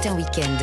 Matin Week-end.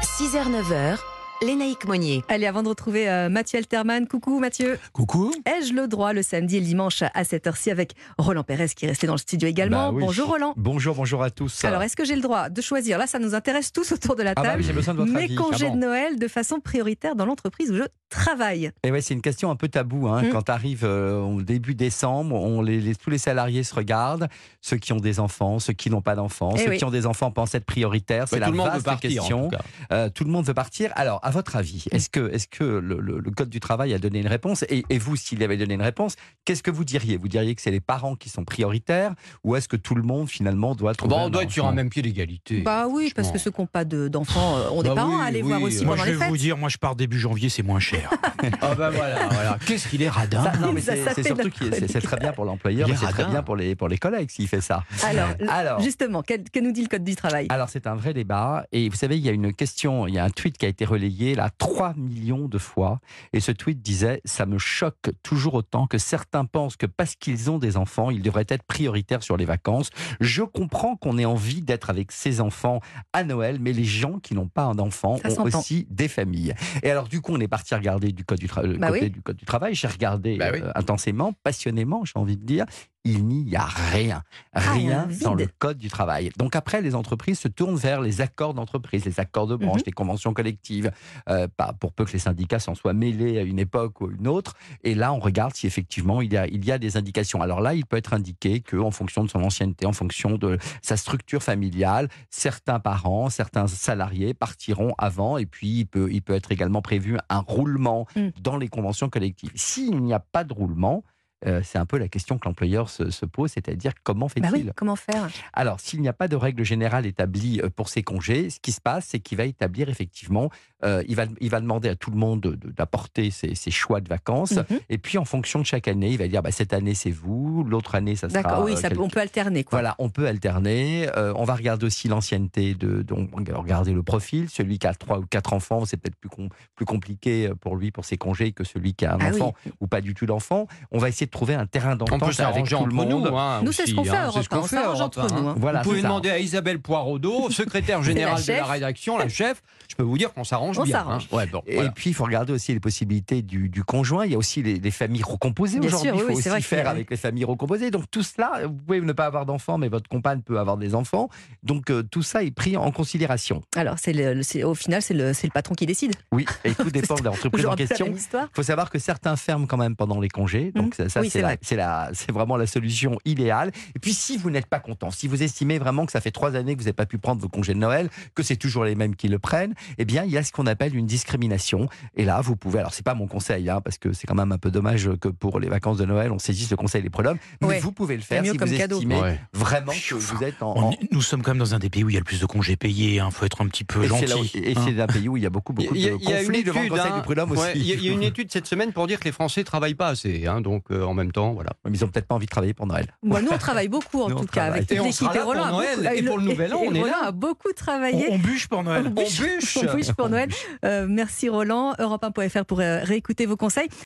6h-9h, Lénaïque Monnier. Allez, avant de retrouver euh, Mathieu Alterman, coucou Mathieu. Coucou. Ai-je le droit le samedi et le dimanche à cette heure-ci avec Roland Pérez qui est resté dans le studio également? Bah oui. Bonjour Roland. Bonjour, bonjour à tous. Alors, est-ce que j'ai le droit de choisir? Là, ça nous intéresse tous autour de la ah bah table. oui, j'ai besoin de votre mes avis. congés Ah bon. de Noël de façon prioritaire dans l'entreprise où je travaille. Et ouais, c'est une question un peu tabou. Hein. Mm. Quand arrive euh, au début décembre, on les, les- tous les salariés se regardent. Ceux qui ont des enfants, ceux qui n'ont pas d'enfants, Eh ceux oui. qui ont des enfants pensent être prioritaires. C'est Bah, la tout le monde veut vaste partir, question. en tout cas. Euh, tout le monde veut partir. Alors, à votre avis, est-ce que, est-ce que le, le- le Code du travail a donné une réponse et, et vous, s'il avait donné une réponse, qu'est-ce que vous diriez? Vous diriez que c'est les parents qui sont prioritaires ou est-ce que tout le monde, finalement, doit trouver Bon, on un doit être sur un même pied d'égalité. Bah oui, parce que ceux qui n'ont pas de- d'enfants euh, ont des Bah parents oui, à aller oui. voir aussi Moi, pendant je les vais fêtes. vous dire, moi je pars début janvier, c'est moins cher. Ah bah voilà, voilà. Qu'est-ce qu'il est radin Ça, non, mais Ça, c'est ça c'est fait surtout notre que c'est- c'est très bien pour l'employeur, est mais c'est très bien pour les, pour les collègues s'il fait ça. Alors, Alors, justement, que nous dit le Code du travail? Alors c'est un vrai débat. Et vous savez, il y a une question, il y a un tweet qui a été relayé là 3 millions de fois. Et ce tweet disait Ça me choque toujours autant que certains pensent que parce qu'ils ont des enfants, ils devraient être prioritaires sur les vacances. Je comprends qu'on ait envie d'être avec ses enfants à Noël, mais les gens qui n'ont pas d'enfants ont aussi des familles. Et alors, du coup, on est parti regarder du code du, tra- le Bah côté oui. du code du travail. J'ai regardé Bah oui. euh, intensément, passionnément, j'ai envie de dire. Il n'y a rien, rien rien, dans le code du travail. Donc après, les entreprises se tournent vers les accords d'entreprise, les accords de branche, Mhm. les conventions collectives, euh, pas pour peu que les syndicats s'en soient mêlés à une époque ou à une autre. Et là, on regarde si effectivement il y a, il y a des indications. Alors là, il peut être indiqué que, en fonction de son ancienneté, en fonction de sa structure familiale, certains parents, certains salariés partiront avant. Et puis, il peut, il peut être également prévu un roulement Mm. dans les conventions collectives. S'il n'y a pas de roulement, euh, c'est un peu la question que l'employeur se, se pose, c'est-à-dire comment fait-il Bah oui, comment faire? Alors, s'il n'y a pas de règle générale établie euh, pour ces congés, ce qui se passe, c'est qu'il va établir effectivement, euh, il, va, il va demander à tout le monde de- de- d'apporter ses, ses choix de vacances. Mhm. Et puis, en fonction de chaque année, il va dire bah, cette année, c'est vous, l'autre année, ça sera. D'accord, oui, ça on peut alterner. Quoi. Voilà, on peut alterner. Euh, on va regarder aussi l'ancienneté de, donc on va regarder le profil. Celui qui a trois ou quatre enfants, c'est peut-être plus, com- plus compliqué pour lui pour ses congés que celui qui a un Ah oui. enfant ou pas du tout d'enfant. On va essayer de trouver un terrain On d'entente avec tout le monde. nous. hein, Nous, c'est ce aussi, qu'on fait hein. Ce qu'on fait entre nous, hein. Voilà, Vous pouvez demander à Isabelle Poirodeau, secrétaire la générale de la chef. rédaction, la chef. Je peux vous dire qu'on s'arrange On bien. s'arrange. hein. Ouais, bon, Et puis, il faut regarder aussi les possibilités du, du conjoint. Il y a aussi les, les familles recomposées aujourd'hui. il faut oui, c'est vrai aussi faire avec les familles recomposées. Donc, tout cela, vous pouvez ne pas avoir d'enfants, mais votre compagne peut avoir des enfants. Donc, euh, tout ça est pris en considération. Alors, c'est au final, c'est le, patron qui décide. Oui, et tout dépend de l'entreprise en question. Il faut savoir que certains ferment quand même pendant les congés. Donc, ça, ça, Oui, c'est la- la- vraiment la solution idéale. Et puis, si vous n'êtes pas content, si vous estimez vraiment que ça fait trois années que vous n'avez pas pu prendre vos congés de Noël, que c'est toujours les mêmes qui le prennent, eh bien, il y a ce qu'on appelle une discrimination. Et là, vous pouvez, alors c'est pas mon conseil, hein, parce que c'est quand même un peu dommage que pour les vacances de Noël, on saisisse le conseil des prud'hommes, mais Ouais. vous pouvez le C'est faire mieux si comme vous cadeau. estimez Ouais. vraiment que vous êtes en... Nous sommes quand même dans un des pays où il y a le plus de congés payés. Il faut être un petit peu et c'est là où- gentil. et hein. c'est un pays où il y a beaucoup, beaucoup Il y a- de il y a une conflits devant le étude, conseil hein. du prud'homme Ouais, aussi. Il y, a- il y a une étude cette semaine pour dire que les Français travaillent pas assez. hein, donc, euh, en même temps, voilà. Mais ils ont peut-être pas envie de travailler pour Noël. Moi, nous, on travaille beaucoup, en Nous, tout cas, travaille. avec Et toute on l'équipe. pour Roland a Noël, beaucoup- et pour le Nouvel An, et on est Roland là. a beaucoup travaillé. On, on bûche pour Noël. On bûche. On bûche pour Noël. Euh, merci Roland. Europe1.fr pour euh, réécouter vos conseils.